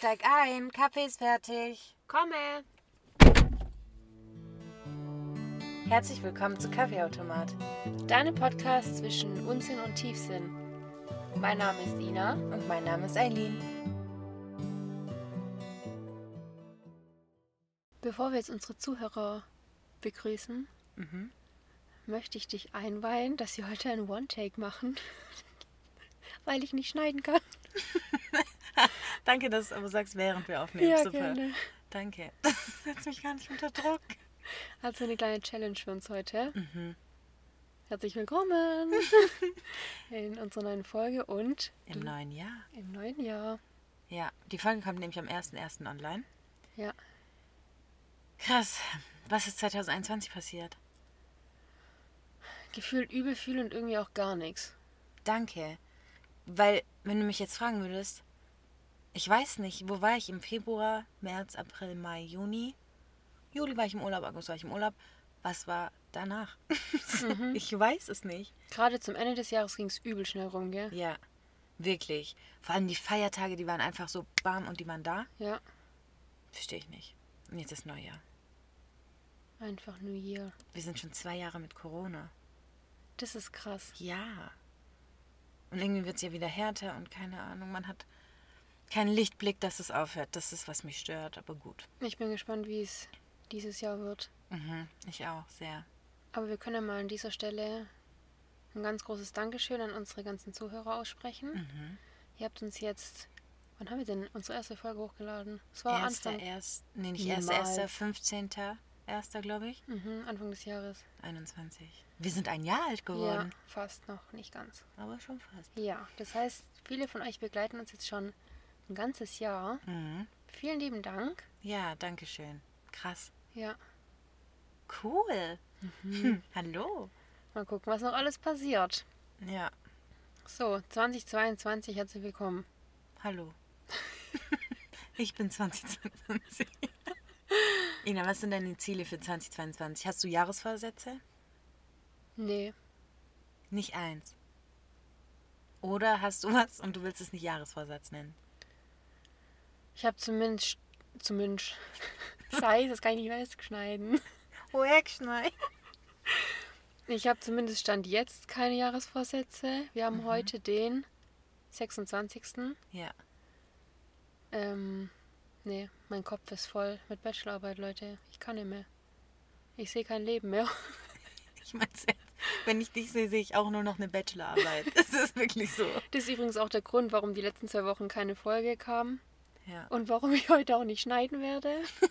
Steig ein, Kaffee ist fertig. Komme! Herzlich willkommen zu Kaffeeautomat. Deine Podcast zwischen Unsinn und Tiefsinn. Mein Name ist Ina. Und mein Name ist Eileen. Bevor wir jetzt unsere Zuhörer begrüßen, Mhm. möchte ich dich einweihen, dass sie heute einen One-Take machen, weil ich nicht schneiden kann. Danke, dass du aber sagst, während wir aufnehmen. Ja, Super. gerne. Danke. Das setzt mich gar nicht unter Druck. Also eine kleine Challenge für uns heute. Mhm. Herzlich willkommen in unserer neuen Folge und Im neuen Jahr. im neuen Jahr. Ja, die Folge kommt nämlich am 1.1. online. Ja, Krass. Was ist 2021 passiert? gefühlt übel viel und irgendwie auch gar nichts. Danke. Weil, wenn du mich jetzt fragen würdest, ich weiß nicht, wo war ich im Februar, März, April, Mai, Juni? Juli war ich im Urlaub, August war ich im Urlaub. Was war danach? ich weiß es nicht. Gerade zum Ende des Jahres ging es übel schnell rum, gell? Ja, wirklich. Vor allem die Feiertage, die waren einfach so warm und die waren da. Ja, Verstehe ich nicht. Und jetzt ist Neujahr. einfach New Year. Wir sind schon zwei Jahre mit Corona. Das ist krass. Ja. Und irgendwie wird es ja wieder härter und keine Ahnung, man hat keinen Lichtblick, dass es aufhört. Das ist, was mich stört, aber gut. Ich bin gespannt, wie es dieses Jahr wird. Mhm, ich auch, sehr. Aber wir können ja mal an dieser Stelle ein ganz großes Dankeschön an unsere ganzen Zuhörer aussprechen. Mhm. Ihr habt uns jetzt. Wann haben wir denn unsere erste Folge hochgeladen? Es war Erster, Anfang, erst, nee, nicht erster, erster, 15. Erster, glaube ich. mhm, Anfang des Jahres. 21. Wir sind ein Jahr alt Ja, geworden. fast noch, nicht ganz. Aber schon fast. Ja, das heißt, viele von euch begleiten uns jetzt schon ein ganzes Jahr. Mhm. Vielen lieben Dank. Ja, danke schön. Krass. Ja, Cool. Mhm. Hallo. mal gucken, was noch alles passiert. Ja, So, 2022, herzlich willkommen. hallo. ich bin 2022. Ina, was sind deine Ziele für 2022? Hast du Jahresvorsätze? Nee, Nicht eins. Oder hast du was und du willst es nicht Jahresvorsatz nennen? Ich habe zumindest. Zumindest. Scheiße, das kann ich nicht mehr schneiden. Oh, wegschneiden. Ich habe zumindest Stand jetzt keine Jahresvorsätze. Wir haben heute den 26. Ja. Ähm, nee, mein Kopf ist voll mit Bachelorarbeit, Leute. Ich kann nicht mehr. Ich sehe kein Leben mehr. Ich meine wenn ich dich sehe, sehe ich auch nur noch eine Bachelorarbeit. Das ist wirklich so. Das ist übrigens auch der Grund, warum die letzten zwei Wochen keine Folge kam Ja. und warum ich heute auch nicht schneiden werde.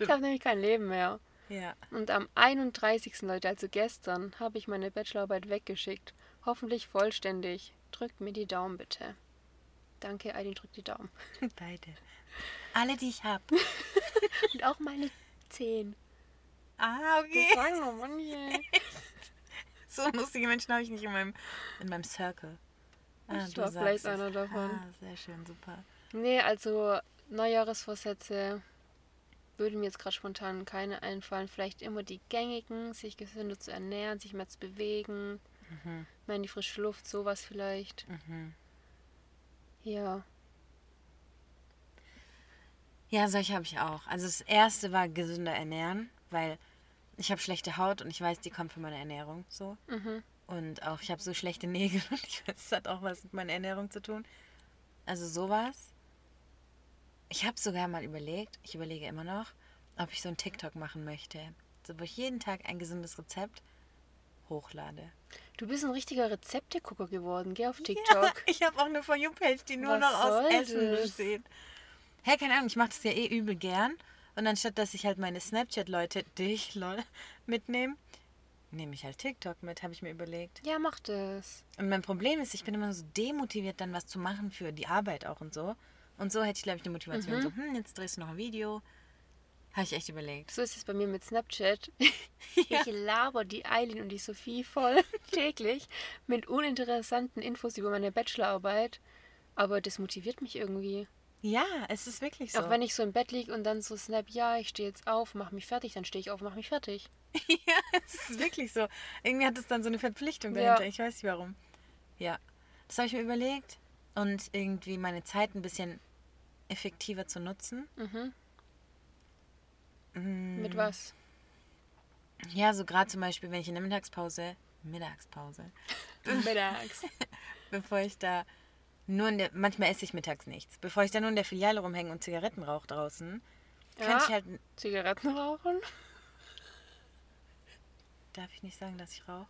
Ich habe nämlich kein Leben mehr. Ja. Und am 31. Leute, also gestern, habe ich meine Bachelorarbeit weggeschickt. Hoffentlich vollständig. Drückt mir die Daumen bitte. Danke, Eileen, drückt die Daumen. Beide. Alle, die ich habe. Und auch meine Zehen. Ah, okay. Das sagen manche. So lustige Menschen habe ich nicht in meinem, in meinem Circle. Ah, Ich du war vielleicht einer davon. Ah, sehr schön, super. Nee, also Neujahresvorsätze würden mir jetzt gerade spontan keine einfallen. Vielleicht immer die gängigen, sich gesünder zu ernähren, sich mehr zu bewegen, Mhm. mehr in die frische Luft, sowas vielleicht. Mhm. Ja. Ja, solche habe ich auch. Also das erste war gesünder ernähren, weil ich habe schlechte Haut und ich weiß, die kommt von meiner Ernährung so. Mhm. Und auch ich habe so schlechte Nägel und ich weiß, es hat auch was mit meiner Ernährung zu tun. Also sowas. Ich habe sogar mal überlegt, ich überlege immer noch, ob ich so ein TikTok machen möchte. So, wo ich jeden Tag ein gesundes Rezept hochlade. Du bist ein richtiger Rezeptegucker geworden. Geh auf TikTok. Ja, ich habe auch eine For You-Page, die nur Was noch aus Essen das? besteht. Hä, keine Ahnung, ich mache das ja eh übel gern. Und anstatt, dass ich halt meine Snapchat-Leute, dich, lol, mitnehme, nehme ich halt TikTok mit, habe ich mir überlegt. Ja, mach das. Und mein Problem ist, ich bin immer so demotiviert, dann was zu machen für die Arbeit auch und so. Und so hätte ich, glaube ich, die Motivation. Mhm. So, hm, jetzt drehst du noch ein Video. Habe ich echt überlegt. So ist es bei mir mit Snapchat. Ich laber die Eileen und die Sophie voll täglich mit uninteressanten Infos über meine Bachelorarbeit. Aber das motiviert mich irgendwie. Ja, es ist wirklich so. Auch wenn ich so im Bett liege und dann so snap, ja, ich stehe jetzt auf, mach mich fertig, dann stehe ich auf, mach mich fertig. ja, es ist wirklich so. Irgendwie hat es dann so eine Verpflichtung Ja. dahinter. Ich weiß nicht warum. Ja, das habe ich mir überlegt. Und irgendwie meine Zeit ein bisschen effektiver zu nutzen. Mhm. Mm, Mit was? Ja, so gerade zum Beispiel, wenn ich in der Mittagspause, Mittagspause, Mittags. bevor ich da nur in der, manchmal esse ich mittags nichts, bevor ich da nur in der Filiale rumhänge und Zigaretten rauche draußen, Ja. könnte ich halt, Zigaretten rauchen? darf ich nicht sagen, dass ich rauche?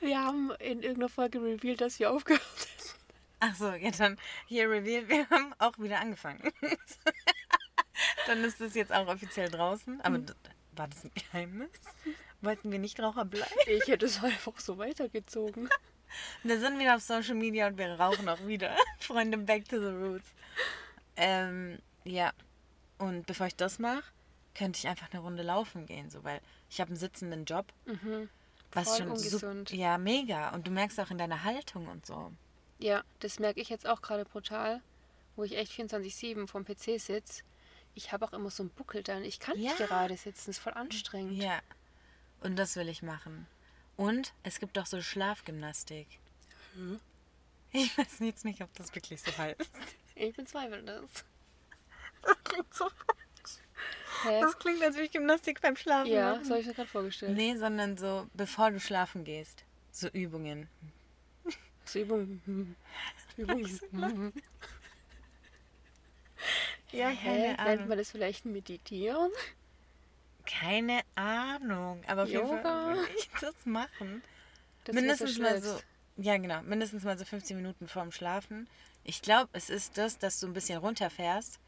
Wir haben in irgendeiner Folge revealed, dass wir aufgehört haben. Ach so, ja dann hier reveal, wir haben auch wieder angefangen. dann ist das jetzt auch offiziell draußen, aber Mhm. war das ein Geheimnis? Wollten wir nicht Raucher bleiben? Ich hätte es einfach so weitergezogen. Wir sind wieder auf Social Media und wir rauchen auch wieder. Freunde, back to the roots. Ähm, ja. Und bevor ich das mache, könnte ich einfach eine Runde laufen gehen, so, weil ich habe einen sitzenden Job. Was Voll schon ungesund. sup- ja, mega. Und du merkst auch in deiner Haltung und so. Ja, das merke ich jetzt auch gerade brutal, wo ich echt 24-7 vom PC sitze. Ich habe auch immer so einen Buckel dann. Ich kann nicht Ja. gerade sitzen, das ist voll anstrengend. Ja. Und das will ich machen. Und es gibt auch so Schlafgymnastik. Ich weiß jetzt nicht, ob das wirklich so heißt. Ich bezweifle das. Das klingt so Hä? Das klingt, als würde ich Gymnastik beim Schlafen Ja, machen. das habe ich mir gerade vorgestellt. Nee, sondern so, bevor du schlafen gehst. So Übungen. So Übung. Übung. Ja, Hä? Nennt man das vielleicht meditieren? Keine Ahnung. Aber auf jeden Yoga? Fall würde ich das machen. Das mindestens mal so. Ja, genau. Mindestens mal so 15 Minuten vorm Schlafen. Ich glaube, es ist das, dass du ein bisschen runterfährst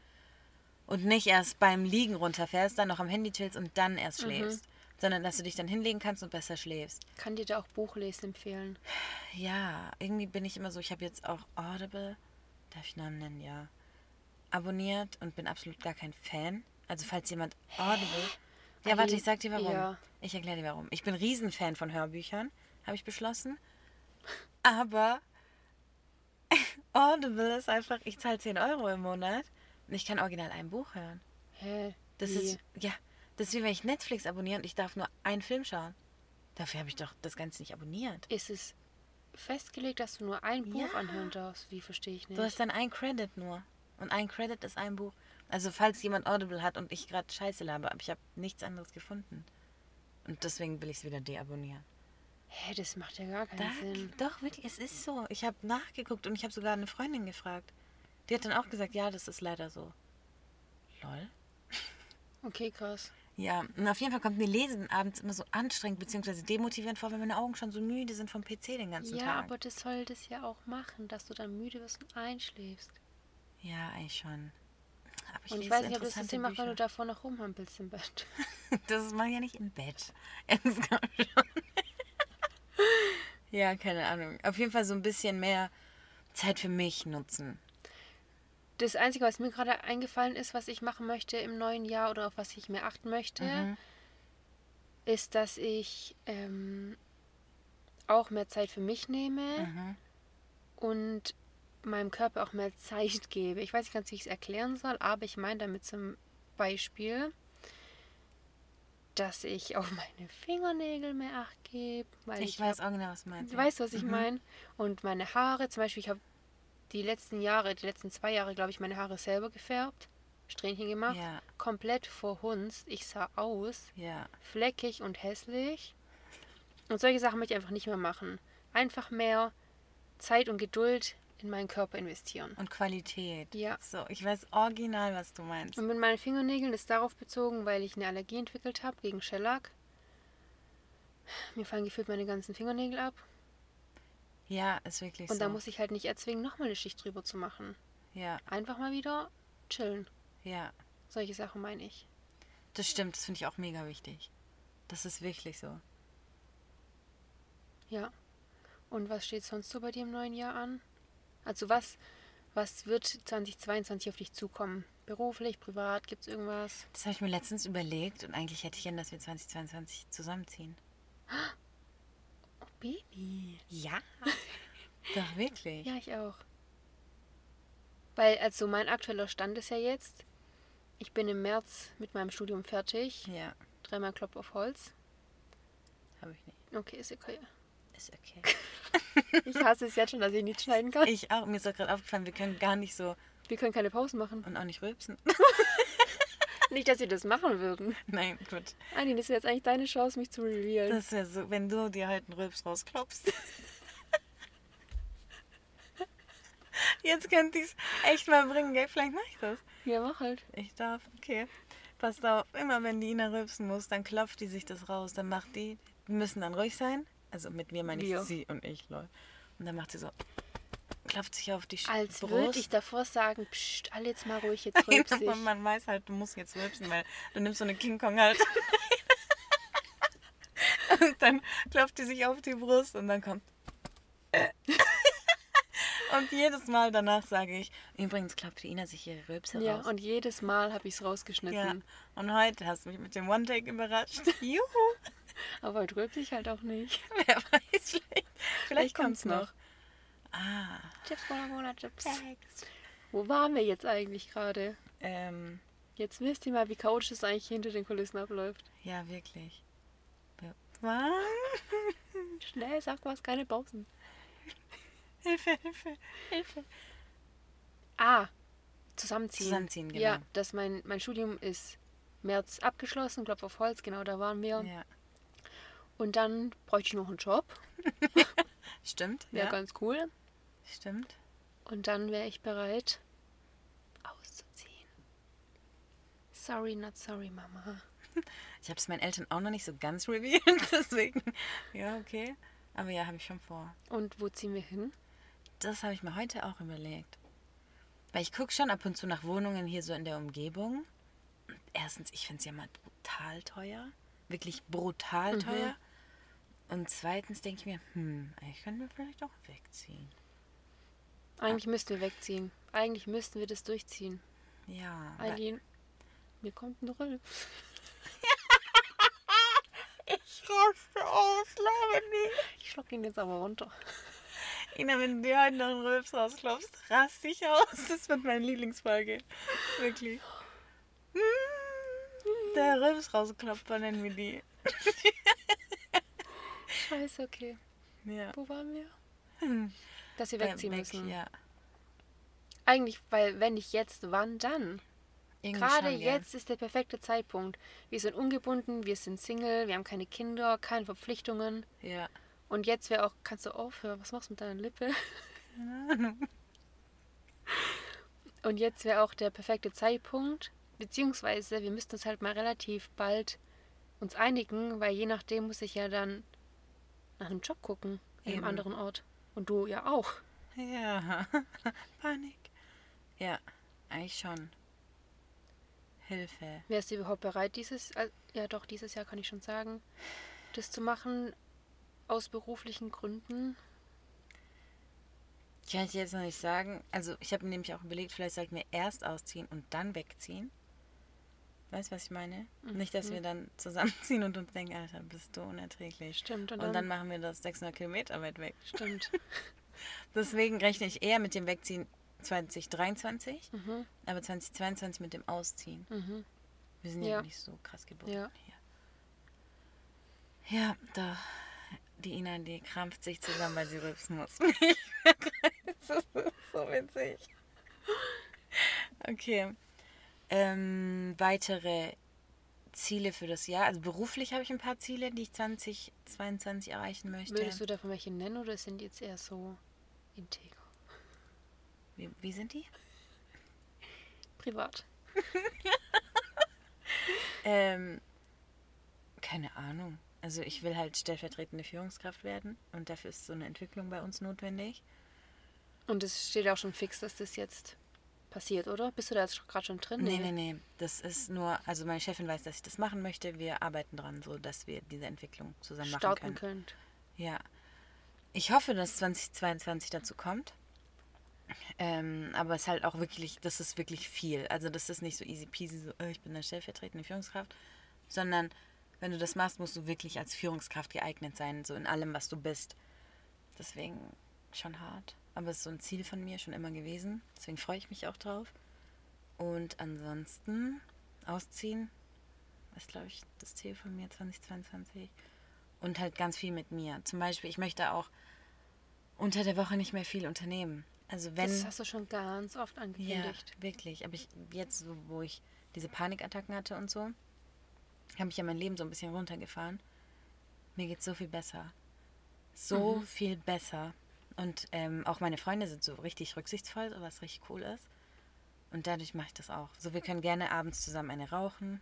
und nicht erst beim Liegen runterfährst, dann noch am Handy chillst und dann erst schläfst. Sondern dass du dich dann hinlegen kannst und besser schläfst. Kann dir da auch Buchlesen empfehlen. Ja, irgendwie bin ich immer so, ich habe jetzt auch Audible, darf ich Namen nennen, ja, abonniert und bin absolut gar kein Fan. Also falls jemand Audible... Ja, warte, ich sag dir warum. Ja. Ich erkläre dir warum. Ich bin Riesenfan von Hörbüchern, habe ich beschlossen. Aber Audible ist einfach, ich zahle 10 Euro im Monat und ich kann original ein Buch hören. Hä? Das Wie? ist, ja, das ist wie wenn ich Netflix abonniere und ich darf nur einen Film schauen. Dafür habe ich doch das Ganze nicht abonniert. Ist es festgelegt, dass du nur ein Buch Ja. anhören darfst? Wie verstehe ich nicht? Du hast dann ein Credit nur. Und ein Credit ist ein Buch. Also falls jemand Audible hat und ich gerade Scheiße laber, aber ich habe nichts anderes gefunden. Und deswegen will ich es wieder deabonnieren. Hä, das macht ja gar keinen Da, Sinn. doch, wirklich, es ist so. Ich habe nachgeguckt und ich habe sogar eine Freundin gefragt. Die hat dann auch gesagt, ja, das ist leider so. Lol. Okay, krass. Ja, und auf jeden Fall kommt mir Lesen abends immer so anstrengend bzw. demotivierend vor, weil meine Augen schon so müde sind vom PC den ganzen Ja, Tag. aber das soll das ja auch machen, dass du dann müde wirst und einschläfst. ja, eigentlich schon. Aber ich und ich weiß nicht, ob das Sinn macht, wenn du davor noch rumhampelst im Bett. Das mache ich ja nicht im Bett. Kommt schon. ja, keine Ahnung. Auf jeden Fall so ein bisschen mehr Zeit für mich nutzen. Das Einzige, was mir gerade eingefallen ist, was ich machen möchte im neuen Jahr oder auf was ich mehr achten möchte, Mhm. ist, dass ich ähm, auch mehr Zeit für mich nehme Mhm. und meinem Körper auch mehr Zeit gebe. Ich weiß nicht ganz, wie ich es erklären soll, aber ich meine damit zum Beispiel, dass ich auf meine Fingernägel mehr Acht gebe. Weil Ich weiß auch genau, was du meinst. Du weißt, was ich meine? Und meine Haare, zum Beispiel, ich habe die letzten Jahre, die letzten zwei Jahre, glaube ich, meine Haare selber gefärbt, Strähnchen gemacht, Ja. komplett verhunzt. Ich sah aus, Ja. fleckig und hässlich. Und solche Sachen möchte ich einfach nicht mehr machen. Einfach mehr Zeit und Geduld in meinen Körper investieren. Und Qualität. Ja. So, ich weiß original, was du meinst. Und mit meinen Fingernägeln ist darauf bezogen, weil ich eine Allergie entwickelt habe gegen Shellac. Mir fallen gefühlt meine ganzen Fingernägel ab. Ja, ist wirklich Und so. da muss ich halt nicht erzwingen, nochmal eine Schicht drüber zu machen. ja, Einfach mal wieder chillen. ja. Solche Sachen meine ich. Das stimmt, das finde ich auch mega wichtig. Das ist wirklich so. Ja. Und was steht sonst so bei dir im neuen Jahr an? Also was, was wird 2022 auf dich zukommen? Beruflich, privat, gibt es irgendwas? Das habe ich mir letztens überlegt und eigentlich hätte ich gern, dass wir 2022 zusammenziehen. Baby. Ja. Doch, wirklich. Ja, ich auch. Weil, also mein aktueller Stand ist ja jetzt, ich bin im März mit meinem Studium fertig. Ja, Dreimal Klopf auf Holz. habe ich nicht. Okay, ist okay. Ist okay. Ich hasse es jetzt schon, dass ich nicht schneiden kann. Ich auch. Mir ist auch gerade aufgefallen, wir können gar nicht so Wir können keine Pausen machen. und auch nicht rülpsen. Nicht, dass sie das machen würden. Nein, gut. Anni, das wäre jetzt eigentlich deine Chance, mich zu revealen. Das wäre so, wenn du dir halt einen Rülps rausklopfst. Jetzt könnte ich es echt mal bringen, gell? Vielleicht mache ich das. ja, mach halt. Ich darf, okay. Passt auf, immer wenn die Ina rülpsen muss, dann klopft die sich das raus. Dann macht die, die müssen dann ruhig sein. Also mit mir meine ich Wir. sie und ich, lol. Und dann macht sie so, klopft sich auf die Sch- Als Brust. würde ich davor sagen, psst, alle jetzt mal ruhig, jetzt rülps ich. Und man weiß halt, du musst jetzt rülpsen, weil du nimmst so eine King Kong halt. und dann klopft die sich auf die Brust und dann kommt. und jedes Mal danach sage ich, übrigens klopft die Ina sich ihre Rülpse Ja, raus. und jedes Mal habe ich es rausgeschnitten. ja, und heute hast du mich mit dem One-Take überrascht. Juhu! Aber heute rülps ich halt auch nicht. Wer weiß, vielleicht, vielleicht kommt's kommt's noch. Ah, Chips, Cola, Cola, Chips. Wo waren wir jetzt eigentlich gerade? ähm, Jetzt wisst ihr mal, wie chaotisch es eigentlich hinter den Kulissen abläuft. ja, wirklich. Was? Schnell, sag was, keine Pausen. Hilfe, Hilfe, Hilfe. Ah, zusammenziehen. Zusammenziehen, genau. Ja, dass mein, mein Studium ist März abgeschlossen, Klopf auf Holz, genau da waren wir. Ja, Und dann bräuchte ich noch einen Job, stimmt. wäre ja, ganz cool. stimmt. Und dann wäre ich bereit, auszuziehen. Sorry, not sorry, Mama. Ich habe es meinen Eltern auch noch nicht so ganz revealed, deswegen. Ja, okay. Aber ja, habe ich schon vor. Und wo ziehen wir hin? Das habe ich mir heute auch überlegt. Weil ich gucke schon ab und zu nach Wohnungen hier so in der Umgebung. Erstens, ich finde es ja mal brutal teuer. Wirklich brutal teuer. Und zweitens denke ich mir, hm, eigentlich können wir vielleicht auch wegziehen. Eigentlich müssten wir wegziehen. Eigentlich müssten wir das durchziehen. Ja. Eileen, mir kommt ein Rülp. Ich raste aus, nicht. Ich schluck ihn jetzt aber runter. Ina, wenn du dir heute noch einen Rülps rausklopfst, rast dich aus. Das wird meine Lieblingsfolge. Wirklich. Mm, Der Rülps rausklopfer nennen wir die. Scheiße, okay. Ja. Wo waren wir? Dass wir wegziehen Weg, müssen. Ja. Eigentlich, weil wenn nicht jetzt, wann dann? Irgendwie Gerade schon, ja. jetzt ist der perfekte Zeitpunkt. Wir sind ungebunden, wir sind Single, wir haben keine Kinder, keine Verpflichtungen. Ja. Und jetzt wäre auch, kannst du aufhören, was machst du mit deiner Lippe? Und jetzt wäre auch der perfekte Zeitpunkt, beziehungsweise wir müssten uns halt mal relativ bald uns einigen, weil je nachdem muss ich ja dann nach einem Job gucken, in einem anderen Ort. Und du ja auch. Ja. Panik. Ja, eigentlich schon. Hilfe. Wärst du überhaupt bereit, dieses, äh, ja doch, dieses Jahr kann ich schon sagen, das zu machen, aus beruflichen Gründen? Kann ich jetzt noch nicht sagen. Also, ich habe nämlich auch überlegt, vielleicht sollten wir erst ausziehen und dann wegziehen. Weißt du, was ich meine? Nicht, dass wir dann zusammenziehen und uns denken, Alter, bist du unerträglich. Stimmt, und Und, dann- dann, machen wir das 600 Kilometer weit weg. Stimmt. Deswegen rechne ich eher mit dem Wegziehen 2023, Mhm. aber 2022 mit dem Ausziehen. Mhm. Wir sind ja, Ja. nicht so krass geboren Ja. hier. Ja, da. Die Ina, die krampft sich zusammen, weil sie rülpsen muss. das ist so witzig. Okay. Ähm, weitere Ziele für das Jahr. Also beruflich habe ich ein paar Ziele, die ich 2022 erreichen möchte. Würdest du davon welche nennen oder sind die jetzt eher so integer? Wie, wie sind die? Privat. Ähm, keine Ahnung. Also ich will halt stellvertretende Führungskraft werden und dafür ist so eine Entwicklung bei uns notwendig. Und es steht auch schon fix, dass das jetzt passiert, oder? Bist du da jetzt gerade schon drin? Nee, nee, nee. Das ist nur, also meine Chefin weiß, dass ich das machen möchte. Wir arbeiten dran, so dass wir diese Entwicklung zusammen machen Starten können. könnt. Ja. Ich hoffe, dass 2022 dazu kommt. Ähm, aber es ist halt auch wirklich, das ist wirklich viel. Also das ist nicht so easy peasy, so äh, ich bin eine stellvertretende Führungskraft, sondern wenn du das machst, musst du wirklich als Führungskraft geeignet sein, so in allem, was du bist. Deswegen schon hart. Aber es ist so ein Ziel von mir schon immer gewesen. Deswegen freue ich mich auch drauf. Und ansonsten ausziehen ist, glaube ich, das Ziel von mir 2022. Und halt ganz viel mit mir. Zum Beispiel, ich möchte auch unter der Woche nicht mehr viel unternehmen. Also wenn. Das hast du schon ganz oft Ja, angekündigt. wirklich. Aber ich jetzt, wo ich diese Panikattacken hatte und so, habe ich ja mein Leben so ein bisschen runtergefahren. Mir geht so viel besser. So viel besser. Und ähm, auch meine Freunde sind so richtig rücksichtsvoll, was richtig cool ist. Und dadurch mache ich das auch. So, wir können gerne abends zusammen eine rauchen.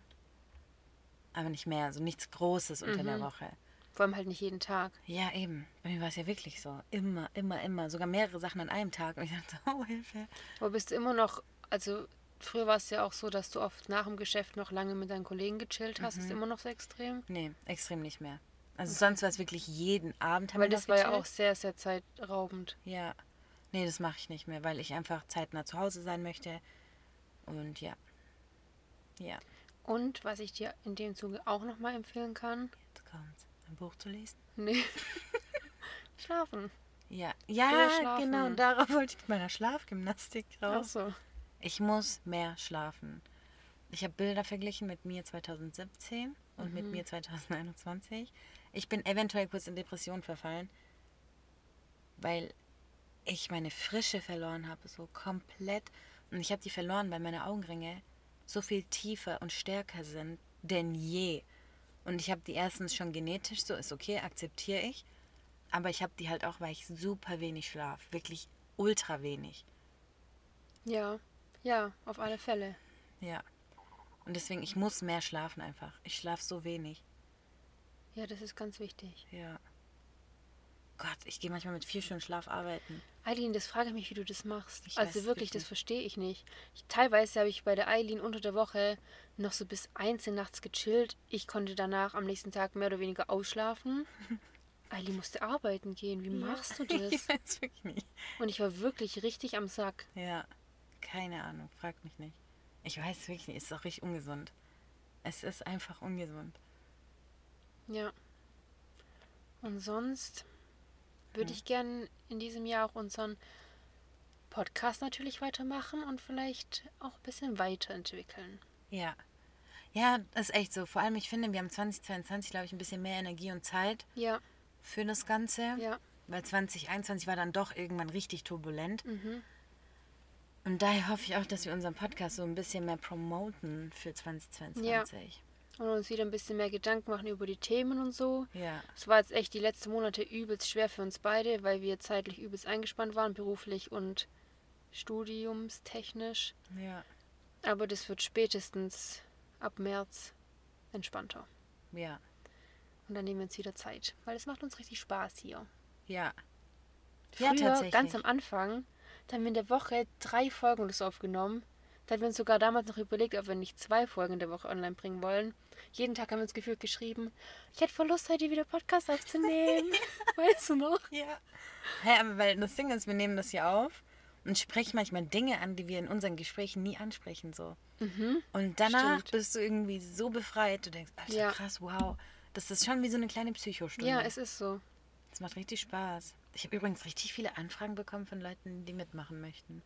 Aber nicht mehr. So nichts Großes unter der Woche. Vor allem halt nicht jeden Tag. Ja, eben. Bei mir war es ja wirklich so. Immer, immer, immer. Sogar mehrere Sachen an einem Tag. Und ich dachte, oh, Hilfe. Aber bist du immer noch, also früher war es ja auch so, dass du oft nach dem Geschäft noch lange mit deinen Kollegen gechillt hast. Mhm. Ist immer noch so extrem? Nee, extrem nicht mehr. Also sonst war es wirklich jeden Abend. haben Weil das noch war ja auch sehr, sehr zeitraubend. Ja. Nee, das mache ich nicht mehr, weil ich einfach zeitnah zu Hause sein möchte. Und ja. Ja. Und was ich dir in dem Zuge auch nochmal empfehlen kann, Jetzt kommt's. Ein Buch zu lesen. nee, schlafen. Ja. Ja, schlafen. genau. Und darauf wollte ich mit meiner Schlafgymnastik Ach raus. so. Ich muss mehr schlafen. Ich habe Bilder verglichen mit mir 2017 und mit mir 2021. Ich bin eventuell kurz in Depression verfallen, weil ich meine Frische verloren habe, so komplett. Und ich habe die verloren, weil meine Augenringe so viel tiefer und stärker sind denn je. Und ich habe die erstens schon genetisch, so ist okay, akzeptiere ich. Aber ich habe die halt auch, weil ich super wenig schlaf. Wirklich ultra wenig. Ja, ja, auf alle Fälle. Ja. Und deswegen, ich muss mehr schlafen einfach. Ich schlafe so wenig. Ja, das ist ganz wichtig. Ja. Gott, ich gehe manchmal mit vier Stunden Schlaf arbeiten. Eileen, das frage ich mich, wie du das machst. Ich also weiß wirklich, das verstehe ich nicht. Ich, teilweise habe ich bei der Eileen unter der Woche noch so bis eins in nachts gechillt. Ich konnte danach am nächsten Tag mehr oder weniger ausschlafen. Eileen musste arbeiten gehen. Wie machst du das? ich weiß wirklich nicht. Und ich war wirklich richtig am Sack. Ja. Keine Ahnung, frag mich nicht. Ich weiß wirklich nicht, es ist auch richtig ungesund. Es ist einfach ungesund. Ja. Und sonst würde Hm. ich gern in diesem Jahr auch unseren Podcast natürlich weitermachen und vielleicht auch ein bisschen weiterentwickeln. Ja. Ja, das ist echt so. Vor allem, ich finde, wir haben 2022, glaube ich, ein bisschen mehr Energie und Zeit Ja, für das Ganze. ja. Weil 2021 war dann doch irgendwann richtig turbulent. Mhm. Und daher hoffe ich auch, dass wir unseren Podcast so ein bisschen mehr promoten für 2022. Und uns wieder ein bisschen mehr Gedanken machen über die Themen und so. Ja. Es war jetzt echt die letzten Monate übelst schwer für uns beide, weil wir zeitlich übelst eingespannt waren, beruflich und studiumstechnisch. Ja. Aber das wird spätestens ab März entspannter. Ja. Und dann nehmen wir uns wieder Zeit, weil es macht uns richtig Spaß hier. Ja. Früher, Ja, tatsächlich. ganz am Anfang, da haben wir in der Woche drei Folgen so aufgenommen. Da haben wir uns sogar damals noch überlegt, ob wir nicht zwei Folgen der Woche online bringen wollen. Jeden Tag haben wir uns gefühlt geschrieben, ich hätte voll Lust, heute wieder Podcast aufzunehmen. weißt du noch? Ja. Hä, aber weil das Ding ist, wir nehmen das hier auf und sprechen manchmal Dinge an, die wir in unseren Gesprächen nie ansprechen. so. Und danach Stimmt. bist du irgendwie so befreit. Du denkst, Alter, Ja. krass, wow. Das ist schon wie so eine kleine Psychostunde. Ja, es ist so. Das macht richtig Spaß. Ich habe übrigens richtig viele Anfragen bekommen von Leuten, die mitmachen möchten.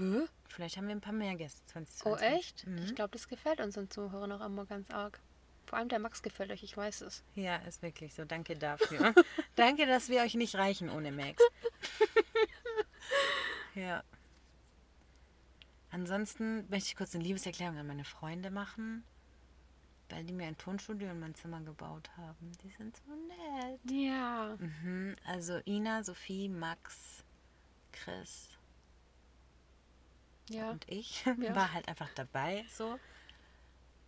Hä? Vielleicht haben wir ein paar mehr Gäste Oh, 2020. echt? Mhm. Ich glaube, das gefällt unseren Zuhörern auch immer ganz arg. Vor allem der Max gefällt euch, ich weiß es. Ja, ist wirklich so. Danke dafür. Danke, dass wir euch nicht reichen ohne Max. ja. Ansonsten möchte ich kurz eine Liebeserklärung an meine Freunde machen, weil die mir ein Tonstudio in mein Zimmer gebaut haben. Die sind so nett. Ja. Mhm. Also Ina, Sophie, Max, Chris Ja. und ich Ja. war halt einfach dabei so.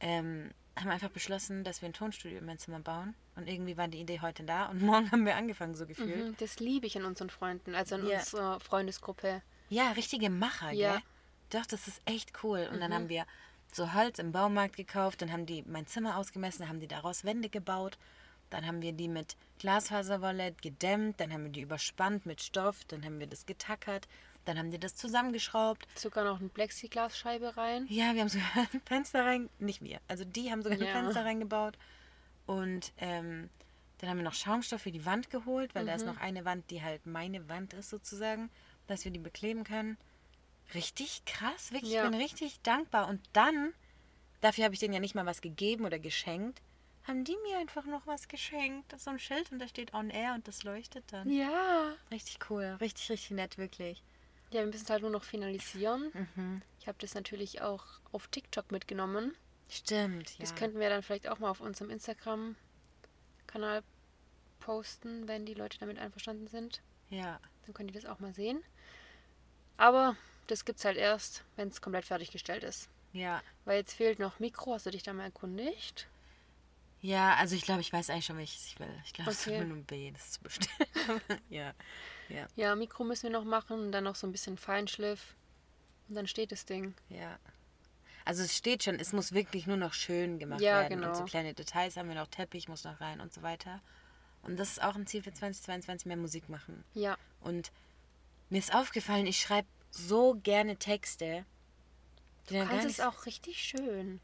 Ähm, haben einfach beschlossen, dass wir ein Tonstudio in mein Zimmer bauen. Und irgendwie war die Idee heute da und morgen haben wir angefangen, so gefühlt. Mhm, das liebe ich an unseren Freunden, also an Ja. unserer Freundesgruppe. Ja, richtige Macher, Ja. gell? Doch, das ist echt cool. Und dann haben wir so Holz im Baumarkt gekauft, dann haben die mein Zimmer ausgemessen, dann haben die daraus Wände gebaut. Dann haben wir die mit Glasfaserwolle gedämmt, dann haben wir die überspannt mit Stoff, dann haben wir das getackert, dann haben die das zusammengeschraubt. Sogar noch eine Plexiglasscheibe rein. Ja, wir haben sogar ein Fenster rein, nicht wir, also die haben sogar Ja. ein Fenster reingebaut. Und ähm, dann haben wir noch Schaumstoff für die Wand geholt, weil da ist noch eine Wand, die halt meine Wand ist sozusagen, dass wir die bekleben können. Richtig krass, wirklich, Ja. ich bin richtig dankbar. Und dann, dafür habe ich denen ja nicht mal was gegeben oder geschenkt, haben die mir einfach noch was geschenkt. Das ist so ein Schild und da steht On Air und das leuchtet dann. Ja. Richtig cool. Richtig, richtig nett, wirklich. Ja, wir müssen es halt nur noch finalisieren. Mhm. Ich habe das natürlich auch auf TikTok mitgenommen. Stimmt, ja. Das könnten wir dann vielleicht auch mal auf unserem Instagram-Kanal posten, wenn die Leute damit einverstanden sind. ja. Dann können die das auch mal sehen. Aber das gibt's halt erst, wenn es komplett fertiggestellt ist. Ja. Weil jetzt fehlt noch Mikro. Hast du dich da mal erkundigt? Ja, also ich glaube, ich weiß eigentlich schon, welches ich will. Ich glaube, es ist Okay. nur ein B, das zu bestellen. ja. Ja. Ja, Mikro müssen wir noch machen und dann noch so ein bisschen Feinschliff. Und dann steht das Ding. Ja. Also es steht schon, es muss wirklich nur noch schön gemacht Ja, werden. Und genau. so kleine Details haben wir noch, Teppich muss noch rein und so weiter. Und das ist auch ein Ziel für 2022, mehr Musik machen. Ja. Und mir ist aufgefallen, ich schreibe so gerne Texte. Du gar kannst nicht es auch richtig schön.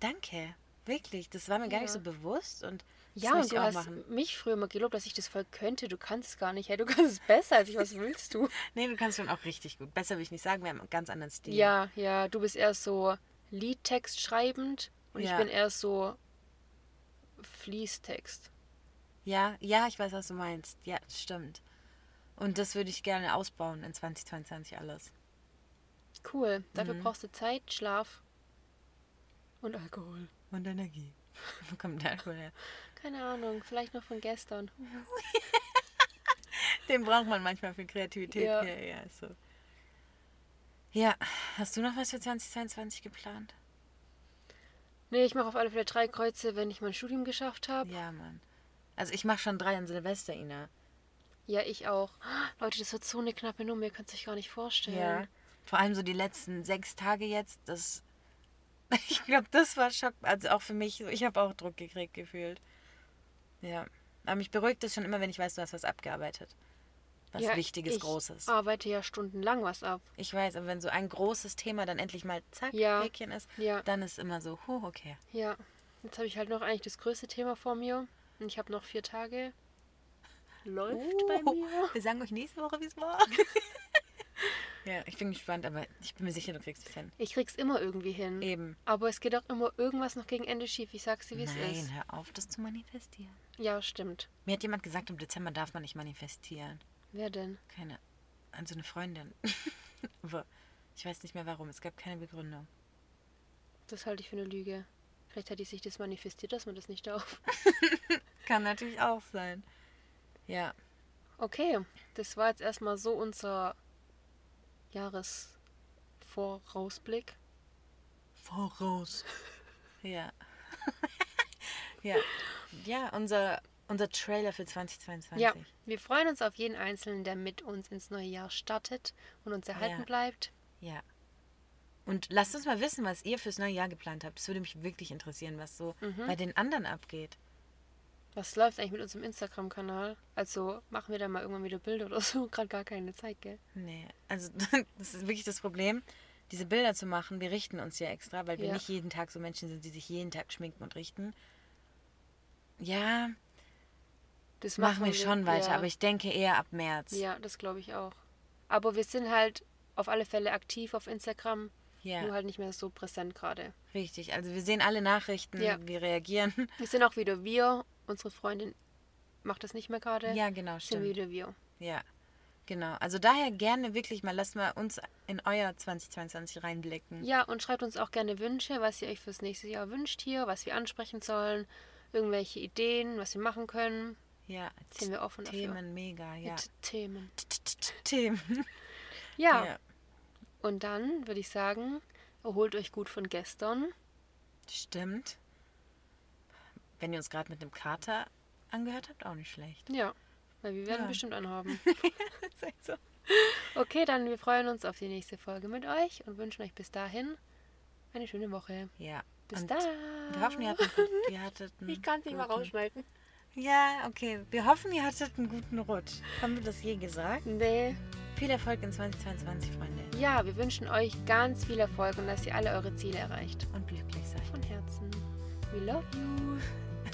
Danke. Wirklich. Das war mir gar nicht Ja. so bewusst. Und Ja, und du hast machen. mich früher immer gelobt, dass ich das voll könnte. Du kannst es gar nicht. Hey, du kannst es besser als ich. Was willst du? Nee, du kannst schon auch richtig gut. Besser will ich nicht sagen, wir haben einen ganz anderen Stil. Ja, ja, du bist eher so Liedtext schreibend und Ja. ich bin eher so Fließtext. Ja, ja, ich weiß, was du meinst. Ja, das stimmt. Und das würde ich gerne ausbauen in 2022 alles. Cool. Dafür Mhm. brauchst du Zeit, Schlaf und Alkohol. Und Energie. Wo kommt der Alkohol her? Keine Ahnung, vielleicht noch von gestern. Den braucht man manchmal für Kreativität. Ja. Ja, ja, so. Ja, hast du noch was für 2022 geplant? Nee, ich mache auf alle Fälle drei Kreuze, wenn ich mein Studium geschafft habe. Ja, Mann. Also ich mache schon drei an Silvester, Ina. Ja, ich auch. Leute, das wird so eine knappe Nummer, ihr könnt es euch gar nicht vorstellen. Ja. Vor allem so die letzten sechs Tage jetzt, das. Ich glaube, das war Schock. Also auch für mich, ich habe auch Druck gekriegt gefühlt. Ja. Aber mich beruhigt es schon immer, wenn ich weiß, du hast was abgearbeitet. Was Ja, Wichtiges, ich Großes. arbeite ja stundenlang was ab. Ich weiß, aber wenn so ein großes Thema dann endlich mal zack, Ja. Häkchen ist, Ja. dann ist immer so, huh, okay. Ja. Jetzt habe ich halt noch eigentlich das größte Thema vor mir. Und ich habe noch vier Tage. Läuft bei Uh, mir. Wir sagen euch nächste Woche, wie es war. ja, ich bin gespannt, aber ich bin mir sicher, du kriegst es hin. Ich krieg's immer irgendwie hin. Eben. Aber es geht auch immer irgendwas noch gegen Ende schief. Ich sag's dir, wie es Nein, ist. hör auf, das zu manifestieren. Ja, stimmt. Mir hat jemand gesagt, im Dezember darf man nicht manifestieren. Wer denn? Keine. Also eine Freundin. Aber ich weiß nicht mehr warum. Es gab keine Begründung. Das halte ich für eine Lüge. Vielleicht hat die sich das manifestiert, dass man das nicht darf. Kann natürlich auch sein. Ja. Okay, das war jetzt erstmal so unser Jahresvorausblick. Voraus. Ja. ja. Ja, unser, unser Trailer für 2022. Ja, wir freuen uns auf jeden Einzelnen, der mit uns ins neue Jahr startet und uns erhalten Ja. bleibt. Ja. Und lasst uns mal wissen, was ihr fürs neue Jahr geplant habt. Das würde mich wirklich interessieren, was so Mhm. bei den anderen abgeht. Was läuft eigentlich mit unserem Instagram-Kanal? Also machen wir da mal irgendwann wieder Bilder oder so? Gerade gar keine Zeit, gell? Nee, also das ist wirklich das Problem, diese Bilder zu machen. Wir richten uns ja extra, weil wir Ja. nicht jeden Tag so Menschen sind, die sich jeden Tag schminken und richten. Ja, Das machen wir schon weiter, ja. aber ich denke eher ab März. Ja, das glaube ich auch. Aber wir sind halt auf alle Fälle aktiv auf Instagram, Ja, nur halt nicht mehr so präsent gerade. richtig. Also wir sehen alle Nachrichten, Ja. wir reagieren. Wir sind auch wieder wir. Unsere Freundin macht das nicht mehr gerade. Ja, genau, stimmt. wieder wir. Ja, genau. Also daher gerne wirklich mal, lasst mal uns in euer 2022 reinblicken. Ja, und schreibt uns auch gerne Wünsche, was ihr euch fürs nächste Jahr wünscht hier, was wir ansprechen sollen, irgendwelche Ideen, was wir machen können. Ja, Sind wir offen dafür. Themen, mega, ja. Themen. Themen. Ja. und dann würde ich sagen, erholt euch gut von gestern. Stimmt. Wenn ihr uns gerade mit einem Kater angehört habt, auch nicht schlecht. Ja, weil wir werden Ja. bestimmt anhaben. So. Okay, dann wir freuen uns auf die nächste Folge mit euch und wünschen euch bis dahin eine schöne Woche. Ja. Bis Und dann. Wir hoffen, ihr hattet, ihr hattet einen Ich kann es nicht mal rausschneiden. Ja, okay. Wir hoffen, ihr hattet einen guten Rutsch. Haben wir das je gesagt? Nee. Viel Erfolg in 2022, Freunde. Ja, wir wünschen euch ganz viel Erfolg und dass ihr alle eure Ziele erreicht. Und glücklich seid. Von Herzen. We love you.